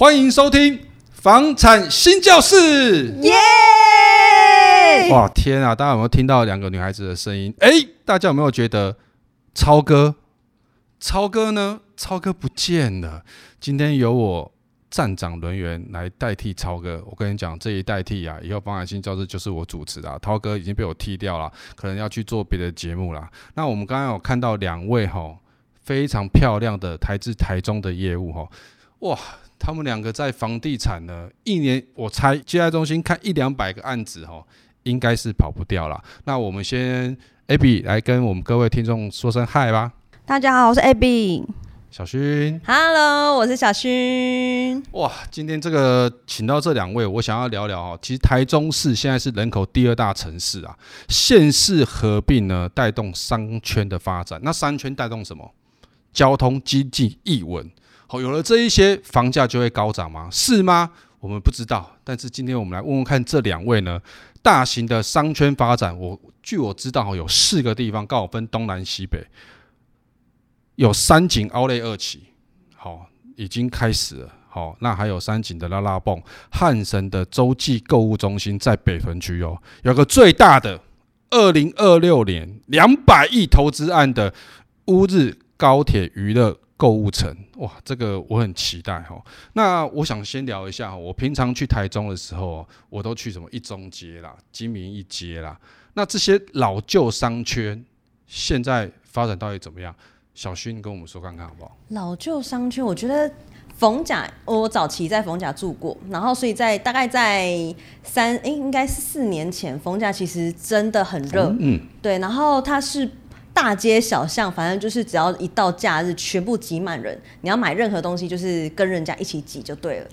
欢迎收听房产新教室。耶！哇，天啊！大家有没有听到两个女孩子的声音？哎，大家有没有觉得超哥？超哥呢？超哥不见了。今天由我。站长轮员来代替超哥，我跟你讲，这一代替啊，以后房产新教室就是我主持的。超哥已经被我踢掉了，可能要去做别的节目了。那我们刚刚有看到两位哈，非常漂亮的台自台中的业务哈，哇，他们两个在房地产呢，一年我猜接待中心看一两百个案子哈，应该是跑不掉了。那我们先 Abby 来跟我们各位听众说声嗨吧。大家好，我是 Abby。小薰，Hello，我是小薰。哇，今天这个请到这两位，我想要聊聊哦。其实台中市现在是人口第二大城市啊，县市合并呢，带动商圈的发展。那商圈带动什么？交通、经济、艺文。好，有了这一些，房价就会高涨吗？是吗？我们不知道。但是今天我们来问问看，这两位呢，大型的商圈发展，我据我知道，有四个地方，刚好分东南西北。有三井奥莱二期，好，已经开始了。好，那还有三井的拉拉蹦、汉神的洲际购物中心在北屯区哦。有个最大的二零二六年两百亿投资案的乌日高铁娱乐购物城，哇，这个我很期待哈。那我想先聊一下，我平常去台中的时候，我都去什么一中街啦、金明一街啦。那这些老旧商圈现在发展到底怎么样？小薰，你跟我们说看看好不好？老旧商圈，我觉得逢甲，我早期在逢甲住过，然后所以在大概在三，哎、欸，应该是四年前，逢甲其实真的很热，嗯，对，然后它是大街小巷，反正就是只要一到假日，全部挤满人，你要买任何东西，就是跟人家一起挤就对了。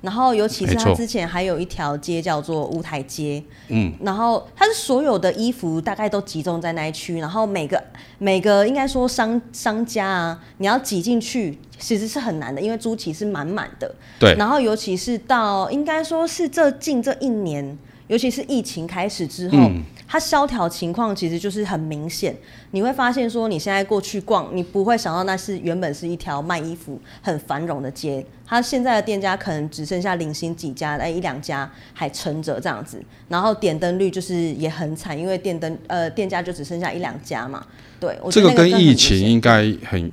然后，尤其是它之前还有一条街叫做乌台街，嗯，然后它是所有的衣服大概都集中在那一区，然后每个每个应该说商商家啊，你要挤进去其实是很难的，因为租期是满满的，对。然后尤其是到应该说是这近这一年，尤其是疫情开始之后。嗯它萧条情况其实就是很明显，你会发现说你现在过去逛，你不会想到那是原本是一条卖衣服很繁荣的街，它现在的店家可能只剩下零星几家，哎一两家还撑着这样子，然后点灯率就是也很惨，因为电灯呃店家就只剩下一两家嘛，对，我觉得这个跟疫情应该很。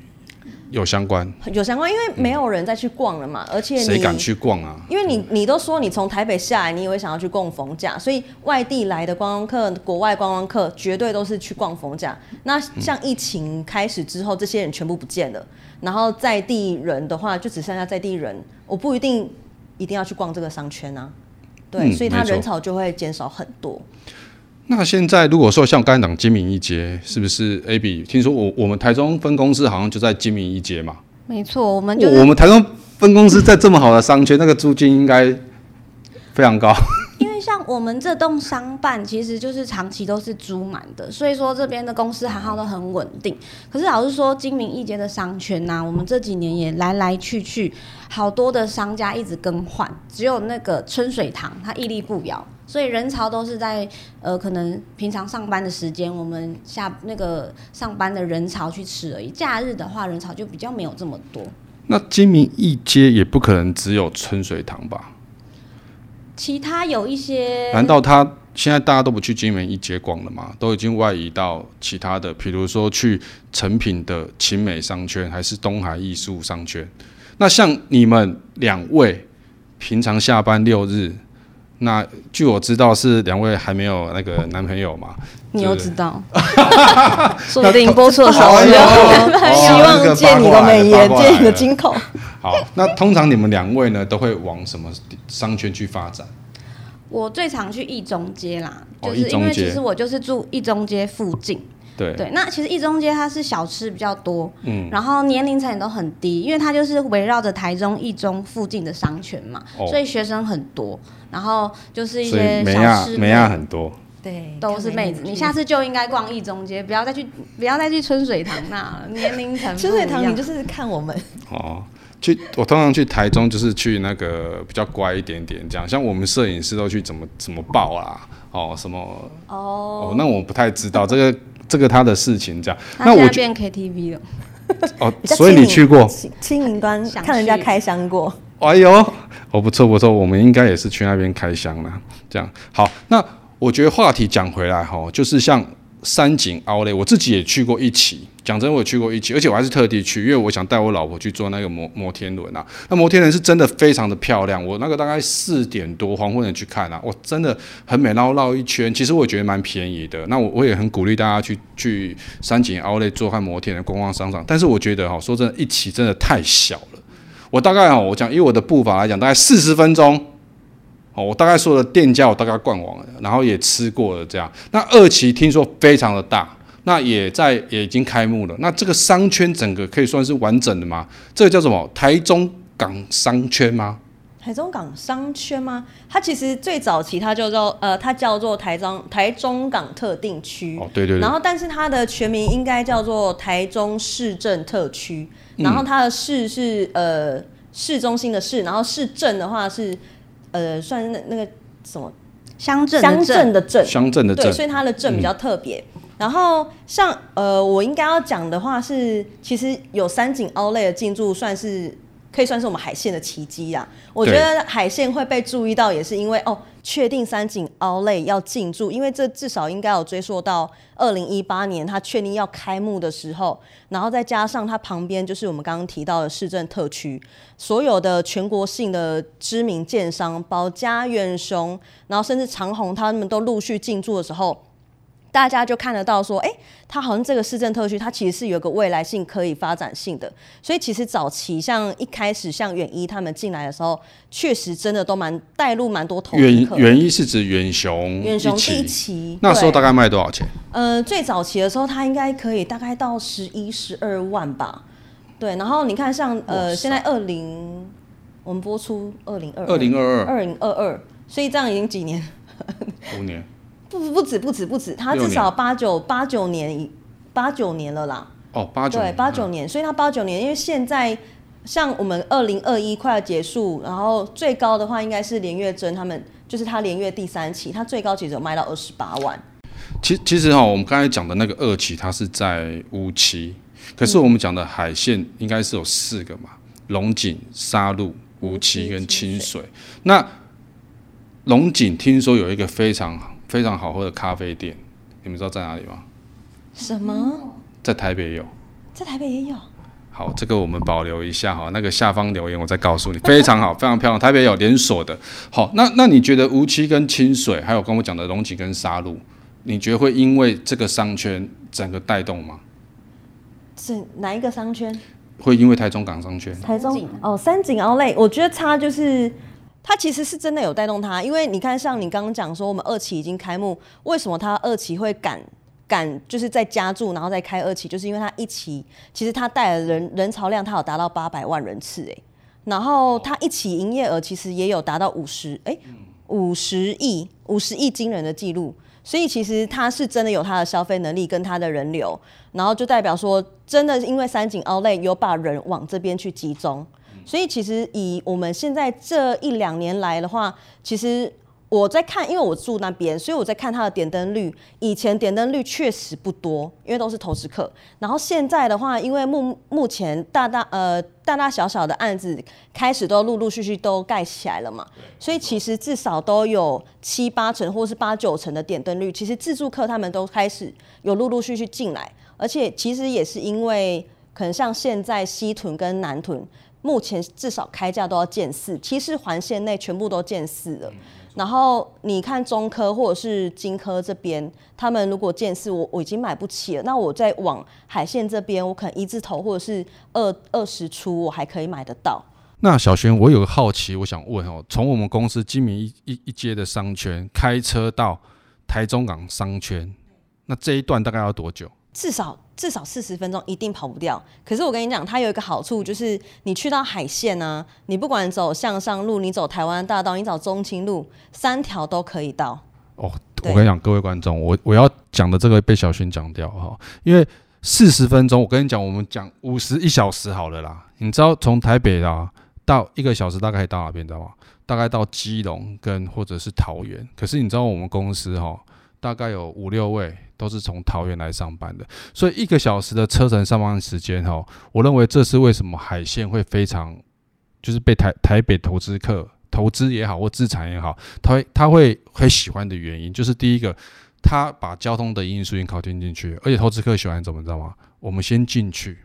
有相关，有相关，因为没有人再去逛了嘛，嗯、而且谁敢去逛啊？因为你你都说你从台北下来，你也会想要去逛逢甲，所以外地来的观光客、国外观光客绝对都是去逛逢甲。那像疫情开始之后，这些人全部不见了，然后在地人的话，就只剩下在地人，我不一定一定要去逛这个商圈啊，对，嗯、所以他人潮就会减少很多。那现在如果说像刚才讲精明一街，是不是 Abby？听说我我们台中分公司好像就在精明一街嘛？没错，我们就是我们台中分公司在这么好的商圈，那个租金应该非常高。因为像我们这栋商办，其实就是长期都是租满的，所以说这边的公司行号都很稳定。可是老实说，精明一街的商圈呐、啊，我们这几年也来来去去，好多的商家一直更换，只有那个春水堂它屹立不摇。所以人潮都是在呃，可能平常上班的时间，我们下那个上班的人潮去吃而已。假日的话，人潮就比较没有这么多。那金明一街也不可能只有春水堂吧？其他有一些。难道他现在大家都不去金明一街逛了吗？都已经外移到其他的，比如说去成品的勤美商圈，还是东海艺术商圈？那像你们两位平常下班六日。那据我知道是两位还没有那个男朋友嘛？你又知道？说不定播错的时候，希望借你的美颜，借你的金口。好，那通常你们两位呢，都会往什么商圈去发展？我最常去一中街啦，就是因为其实我就是住一中街附近。对对，那其实一中街它是小吃比较多，嗯，然后年龄层也都很低，因为它就是围绕着台中一中附近的商圈嘛，哦，所以学生很多，然后就是一些小吃，美亚很多，对，都是妹子。你下次就应该逛一中街，不要再去，不要再去春水堂那了，年龄层。春水堂你就是看我们哦，去我通常去台中就是去那个比较乖一点点，这样像我们摄影师都去怎么怎么报啊，哦什么哦，哦，那我不太知道这个。这个他的事情这样，那我变 KTV 了。哦，所以你去过清明端看人家开箱过？哎呦，哦，不错不错，我们应该也是去那边开箱了。这样好，那我觉得话题讲回来哈，就是像。三井奥莱，我自己也去过一期。讲真，我也去过一期，而且我还是特地去，因为我想带我老婆去坐那个摩摩天轮啊。那摩天轮是真的非常的漂亮。我那个大概四点多黄昏的去看啊，我真的很美，然后绕一圈，其实我觉得蛮便宜的。那我我也很鼓励大家去去三井奥莱坐看摩天轮观光商场。但是我觉得哈，说真的，一期真的太小了。我大概哈，我讲以我的步伐来讲，大概四十分钟。哦，我大概说的店家我大概逛完了，然后也吃过了这样。那二期听说非常的大，那也在也已经开幕了。那这个商圈整个可以算是完整的吗？这个叫什么？台中港商圈吗？台中港商圈吗？它其实最早期它叫做呃，它叫做台中台中港特定区。哦，对对对。然后，但是它的全名应该叫做台中市政特区。然后它的市是呃市中心的市，然后市政的话是。呃，算是那那个什么乡镇乡镇的镇，乡镇的镇，对，所以它的镇比较特别。嗯、然后像呃，我应该要讲的话是，其实有三井奥莱的进驻，算是可以算是我们海线的奇迹啊。我觉得海线会被注意到，也是因为哦。确定三井奥莱要进驻，因为这至少应该有追溯到二零一八年，他确定要开幕的时候，然后再加上它旁边就是我们刚刚提到的市政特区，所有的全国性的知名建商，包家、远雄，然后甚至长虹，他们都陆续进驻的时候。大家就看得到说，哎、欸，它好像这个市政特区，它其实是有个未来性可以发展性的。所以其实早期像一开始像远一他们进来的时候，确实真的都蛮带入蛮多投资。远远一是指远雄，远雄第一期，那时候大概卖多少钱？呃，最早期的时候，它应该可以大概到十一、十二万吧。对，然后你看像呃，现在二零，我们播出二零二二零二二二零二二，所以这样已经几年？五年。不不不止不止不止，他至少八九八九年八九年了啦。哦，八九对八九年，所以他八九年，因为现在像我们二零二一快要结束，然后最高的话应该是连月珍他们，就是他连月第三期，他最高其实有卖到二十八万。其其实哈，我们刚才讲的那个二期，它是在乌期，可是我们讲的海线应该是有四个嘛，龙井、沙鹿、乌期跟清水。那龙井听说有一个非常好。非常好喝的咖啡店，你们知道在哪里吗？什么？在台北有，在台北也有。好，这个我们保留一下哈，那个下方留言我再告诉你。非常好，非常漂亮，台北有连锁的。好，那那你觉得无期跟清水，还有跟我讲的龙井跟沙鹿，你觉得会因为这个商圈整个带动吗？是哪一个商圈？会因为台中港商圈？台中哦，三井奥莱，我觉得差就是。它其实是真的有带动它，因为你看，像你刚刚讲说，我们二期已经开幕，为什么它二期会赶赶就是在加注，然后再开二期，就是因为它一期其实它带的人人潮量，它有达到八百万人次诶，然后它一期营业额其实也有达到五十诶五十亿五十亿惊人的记录，所以其实它是真的有它的消费能力跟它的人流，然后就代表说真的因为三井奥莱有把人往这边去集中。所以其实以我们现在这一两年来的话，其实我在看，因为我住那边，所以我在看它的点灯率。以前点灯率确实不多，因为都是投资客。然后现在的话，因为目目前大大呃大大小小的案子开始都陆陆续续都盖起来了嘛，所以其实至少都有七八成或是八九成的点灯率。其实自住客他们都开始有陆陆续续进来，而且其实也是因为可能像现在西屯跟南屯。目前至少开价都要建四，其实环线内全部都建四了。然后你看中科或者是金科这边，他们如果建四，我我已经买不起了。那我再往海线这边，我可能一字头或者是二二十出，我还可以买得到。那小轩，我有个好奇，我想问哦，从我们公司金明一一一街的商圈开车到台中港商圈，那这一段大概要多久？至少至少四十分钟一定跑不掉。可是我跟你讲，它有一个好处，就是你去到海线呢、啊，你不管走向上路，你走台湾大道，你走中清路，三条都可以到。哦，我跟你讲，各位观众，我我要讲的这个被小薰讲掉哈，因为四十分钟，我跟你讲，我们讲五十一小时好了啦。你知道从台北啊到一个小时大概到哪边，知道吗？大概到基隆跟或者是桃园。可是你知道我们公司哈，大概有五六位。都是从桃园来上班的，所以一个小时的车程上班时间哈，我认为这是为什么海线会非常就是被台台北投资客投资也好或资产也好，他会他会很喜欢的原因，就是第一个，他把交通的因素已经考虑进去，而且投资客喜欢怎么知道吗？我们先进去，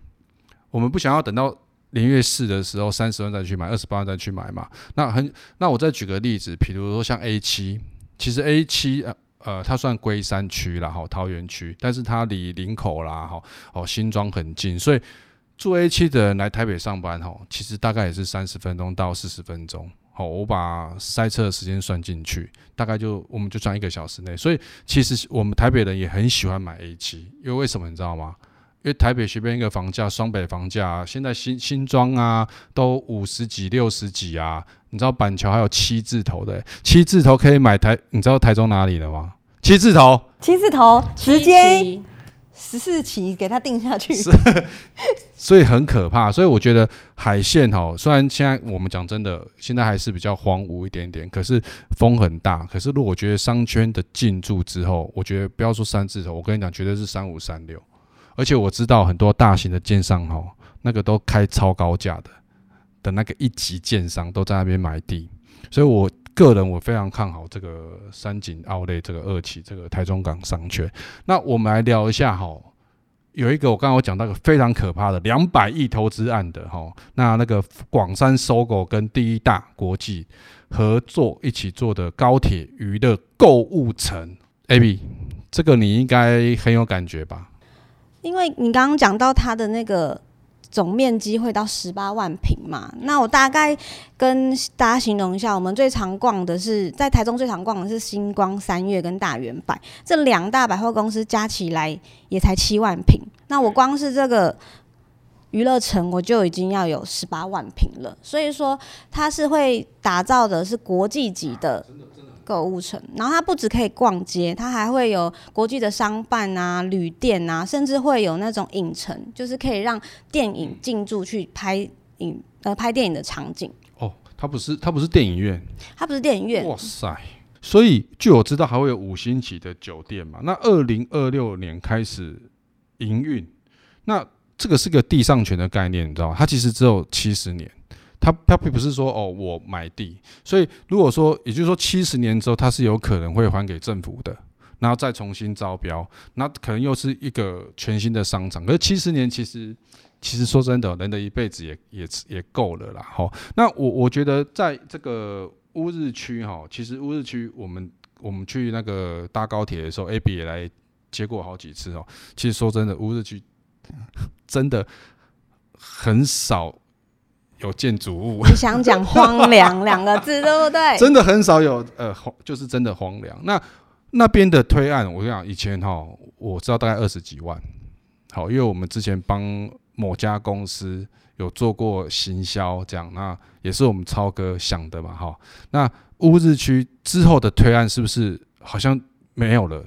我们不想要等到连月四的时候三十万再去买，二十八万再去买嘛。那很，那我再举个例子，比如说像 A 七，其实 A 七呃呃，它算龟山区啦，哈，桃园区，但是它离林口啦，哈，哦，新庄很近，所以。住 A 七的人来台北上班，吼，其实大概也是三十分钟到四十分钟，好，我把塞车的时间算进去，大概就我们就算一个小时内。所以其实我们台北人也很喜欢买 A 七，因为为什么你知道吗？因为台北随便一个房价，双北房价现在新新庄啊都五十几、六十几啊，你知道板桥还有七字头的，七字头可以买台，你知道台中哪里的吗？七字头，七字头，直接。十四期给它定下去，所以很可怕。所以我觉得海线哈，虽然现在我们讲真的，现在还是比较荒芜一点点，可是风很大。可是如果我觉得商圈的进驻之后，我觉得不要说三字头，我跟你讲，绝对是三五三六。而且我知道很多大型的建商哈，那个都开超高价的，的那个一级建商都在那边买地，所以我。个人我非常看好这个三井奥莱这个二期这个台中港商圈。那我们来聊一下哈，有一个我刚刚我讲到一个非常可怕的两百亿投资案的哈，那那个广三 SOGO 跟第一大国际合作一起做的高铁娱乐购物城，AB，这个你应该很有感觉吧？因为你刚刚讲到它的那个。总面积会到十八万平嘛？那我大概跟大家形容一下，我们最常逛的是在台中最常逛的是星光三月跟大圆百，这两大百货公司加起来也才七万平。那我光是这个娱乐城我就已经要有十八万平了，所以说它是会打造的是国际级的。购物城，然后它不只可以逛街，它还会有国际的商办啊、旅店啊，甚至会有那种影城，就是可以让电影进驻去拍影呃拍电影的场景。哦，它不是它不是电影院，它不是电影院。哇塞！所以据我知道，还会有五星级的酒店嘛？那二零二六年开始营运，那这个是个地上权的概念，你知道吗？它其实只有七十年。他他并不是说哦，我买地，所以如果说，也就是说七十年之后，它是有可能会还给政府的，然后再重新招标，那可能又是一个全新的商场。可是七十年其实其实说真的，人的一辈子也也也够了啦。哈，那我我觉得在这个乌日区哈，其实乌日区我们我们去那个搭高铁的时候，Abby 也来接过好几次哦。其实说真的，乌日区真的很少。有建筑物，你想讲荒凉两个字，对不对？真的很少有，呃，就是真的荒凉。那那边的推案，我跟你讲，以前哈，我知道大概二十几万。好，因为我们之前帮某家公司有做过行销，这样，那也是我们超哥想的嘛，哈。那乌日区之后的推案是不是好像没有了？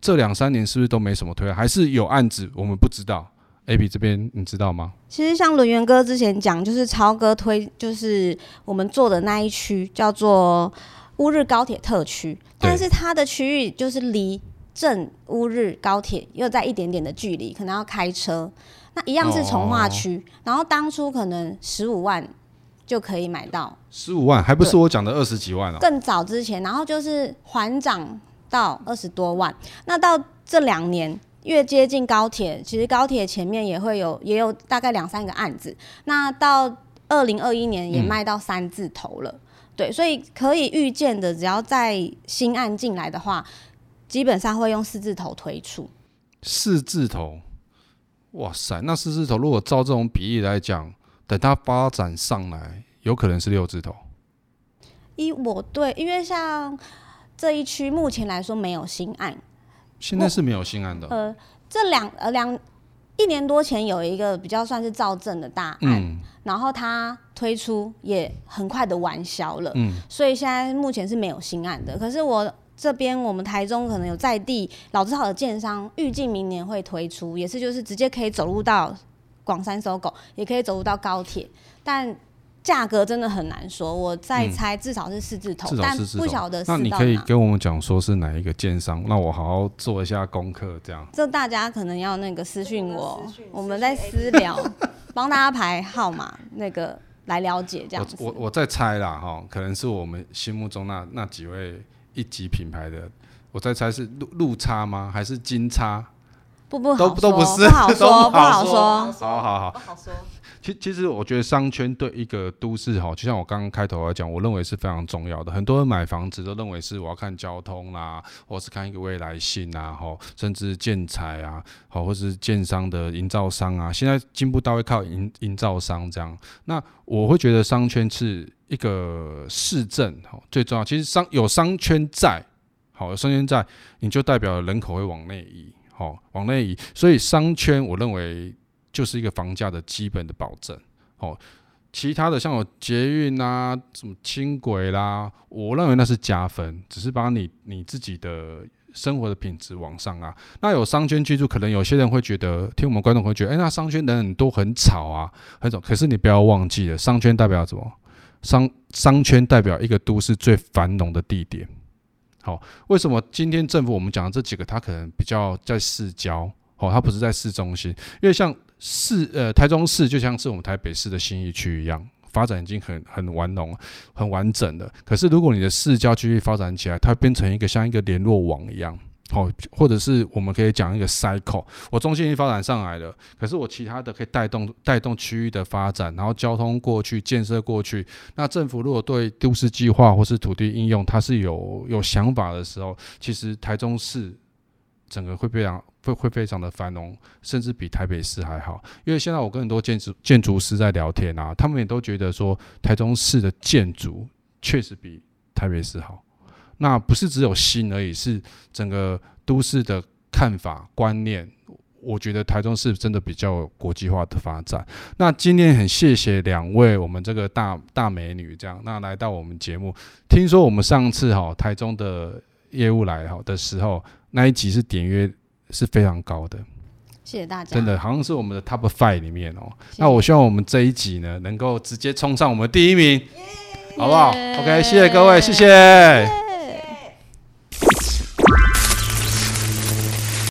这两三年是不是都没什么推案？还是有案子？我们不知道。Abby 这边你知道吗？其实像轮圆哥之前讲，就是超哥推，就是我们做的那一区叫做乌日高铁特区，但是它的区域就是离正乌日高铁又在一点点的距离，可能要开车。那一样是从化区，然后当初可能十五万就可以买到，十五万还不是我讲的二十几万哦。更早之前，然后就是缓涨到二十多万，那到这两年。越接近高铁，其实高铁前面也会有，也有大概两三个案子。那到二零二一年也卖到三字头了，嗯、对，所以可以预见的，只要在新案进来的话，基本上会用四字头推出。四字头，哇塞，那四字头如果照这种比例来讲，等它发展上来，有可能是六字头。一我对，因为像这一区目前来说没有新案。现在是没有新案的。呃，这两呃两一年多前有一个比较算是造证的大案，嗯、然后它推出也很快的完销了，嗯，所以现在目前是没有新案的。可是我这边我们台中可能有在地老字号的建商，预计明年会推出，也是就是直接可以走入到广三 SOGO，也可以走入到高铁，但。价格真的很难说，我再猜至少是四字头，嗯、但不晓得。那你可以跟我们讲说是哪一个建商，那我好好做一下功课，这样。这大家可能要那个私讯我，我们在私聊，帮大家排号码，那个来了解这样子。我我我在猜啦哈，可能是我们心目中那那几位一级品牌的，我在猜是路路差吗？还是金叉？不不都都不是，不好 说，不好说。好好好，不好说。其其实我觉得商圈对一个都市哈，就像我刚刚开头来讲，我认为是非常重要的。很多人买房子都认为是我要看交通啦，或是看一个未来性啊，哈，甚至建材啊，好，或是建商的营造商啊，现在进步到会靠营营造商这样。那我会觉得商圈是一个市政哈，最重要。其实商有商圈在，好，有商圈在，你就代表人口会往内移，好，往内移。所以商圈，我认为。就是一个房价的基本的保证，哦，其他的像有捷运啊，什么轻轨啦，我认为那是加分，只是把你你自己的生活的品质往上啊。那有商圈居住，可能有些人会觉得，听我们观众会觉得，哎，那商圈人很多很吵啊，很吵。可是你不要忘记了，商圈代表什么？商商圈代表一个都市最繁荣的地点。好，为什么今天政府我们讲的这几个，它可能比较在市郊，哦，它不是在市中心，因为像。市呃，台中市就像是我们台北市的新一区一样，发展已经很很完浓、很完整了。可是如果你的市郊区域发展起来，它变成一个像一个联络网一样，好，或者是我们可以讲一个 cycle。我中心已经发展上来了，可是我其他的可以带动带动区域的发展，然后交通过去、建设过去。那政府如果对都市计划或是土地应用，它是有有想法的时候，其实台中市整个会非常。会会非常的繁荣，甚至比台北市还好。因为现在我跟很多建筑建筑师在聊天啊，他们也都觉得说台中市的建筑确实比台北市好。那不是只有新而已，是整个都市的看法观念。我觉得台中市真的比较国际化的发展。那今天很谢谢两位我们这个大大美女这样，那来到我们节目。听说我们上次哈台中的业务来哈的时候，那一集是点阅。是非常高的，谢谢大家。真的好像是我们的 Top Five 里面哦、喔。那我希望我们这一集呢，能够直接冲上我们第一名，好不好？OK，谢谢各位，谢谢。